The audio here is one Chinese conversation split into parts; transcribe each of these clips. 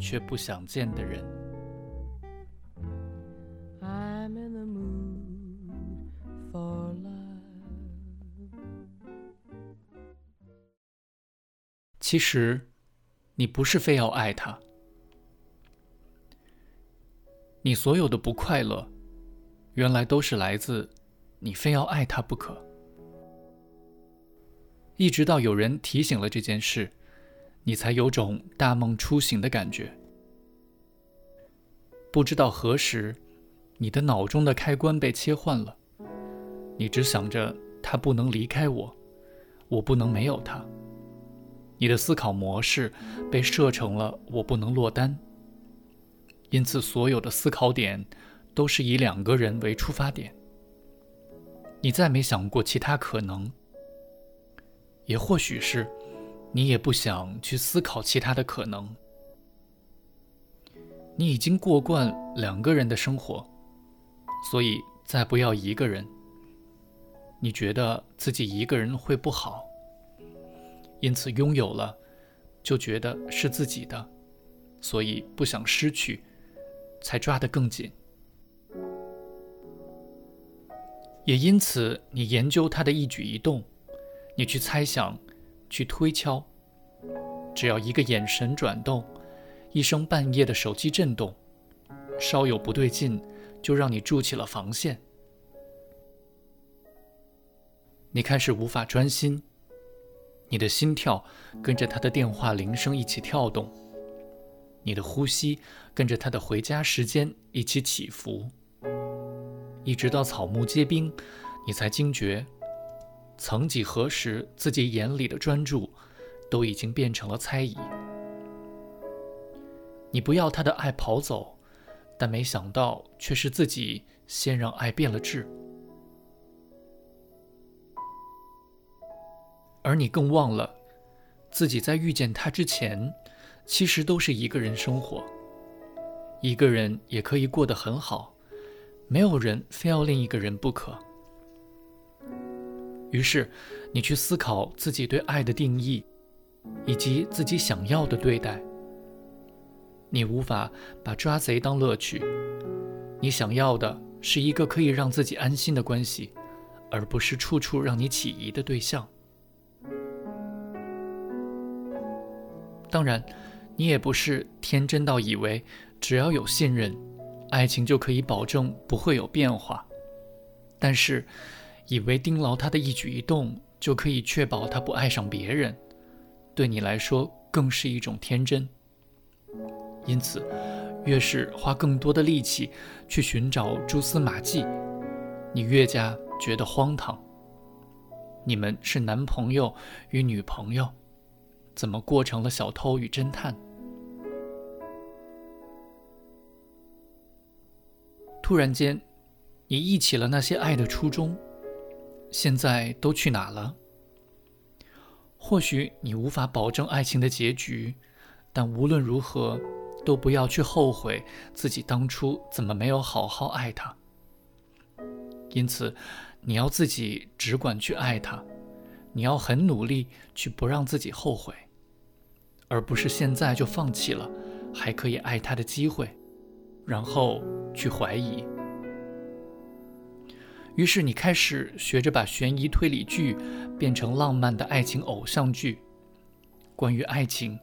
却不想见的人。其实，你不是非要爱他。你所有的不快乐，原来都是来自你非要爱他不可。一直到有人提醒了这件事。你才有种大梦初醒的感觉。不知道何时，你的脑中的开关被切换了，你只想着他不能离开我，我不能没有他。你的思考模式被设成了我不能落单，因此所有的思考点都是以两个人为出发点。你再没想过其他可能，也或许是。你也不想去思考其他的可能。你已经过惯两个人的生活，所以再不要一个人。你觉得自己一个人会不好，因此拥有了就觉得是自己的，所以不想失去，才抓得更紧。也因此，你研究他的一举一动，你去猜想。去推敲，只要一个眼神转动，一声半夜的手机震动，稍有不对劲，就让你筑起了防线。你开始无法专心，你的心跳跟着他的电话铃声一起跳动，你的呼吸跟着他的回家时间一起起伏，一直到草木皆兵，你才惊觉。曾几何时，自己眼里的专注，都已经变成了猜疑。你不要他的爱跑走，但没想到却是自己先让爱变了质。而你更忘了，自己在遇见他之前，其实都是一个人生活，一个人也可以过得很好，没有人非要另一个人不可。于是，你去思考自己对爱的定义，以及自己想要的对待。你无法把抓贼当乐趣，你想要的是一个可以让自己安心的关系，而不是处处让你起疑的对象。当然，你也不是天真到以为只要有信任，爱情就可以保证不会有变化。但是。以为盯牢他的一举一动就可以确保他不爱上别人，对你来说更是一种天真。因此，越是花更多的力气去寻找蛛丝马迹，你越加觉得荒唐。你们是男朋友与女朋友，怎么过成了小偷与侦探？突然间，你忆起了那些爱的初衷。现在都去哪了？或许你无法保证爱情的结局，但无论如何，都不要去后悔自己当初怎么没有好好爱他。因此，你要自己只管去爱他，你要很努力去不让自己后悔，而不是现在就放弃了还可以爱他的机会，然后去怀疑。于是你开始学着把悬疑推理剧变成浪漫的爱情偶像剧。关于爱情，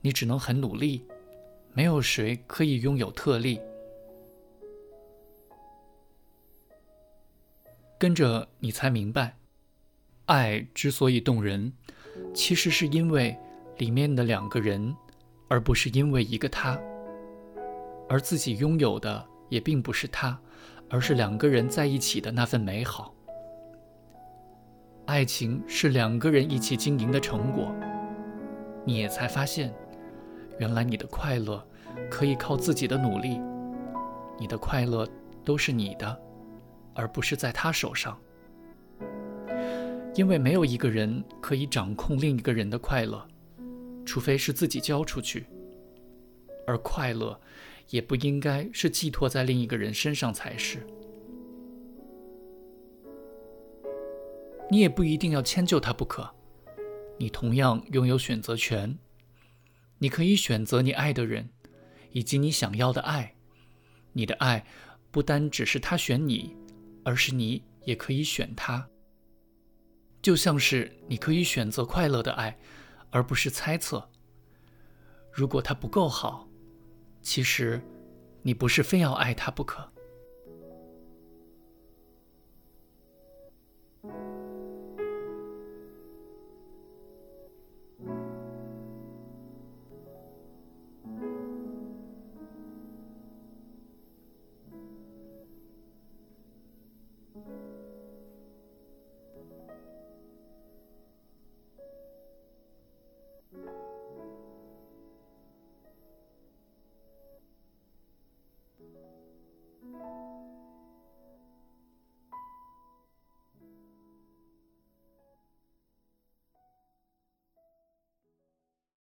你只能很努力，没有谁可以拥有特例。跟着你才明白，爱之所以动人，其实是因为里面的两个人，而不是因为一个他。而自己拥有的也并不是他。而是两个人在一起的那份美好。爱情是两个人一起经营的成果。你也才发现，原来你的快乐可以靠自己的努力，你的快乐都是你的，而不是在他手上。因为没有一个人可以掌控另一个人的快乐，除非是自己交出去。而快乐，也不应该是寄托在另一个人身上才是。你也不一定要迁就他不可，你同样拥有选择权。你可以选择你爱的人，以及你想要的爱。你的爱不单只是他选你，而是你也可以选他。就像是你可以选择快乐的爱，而不是猜测。如果他不够好，其实你不是非要爱他不可。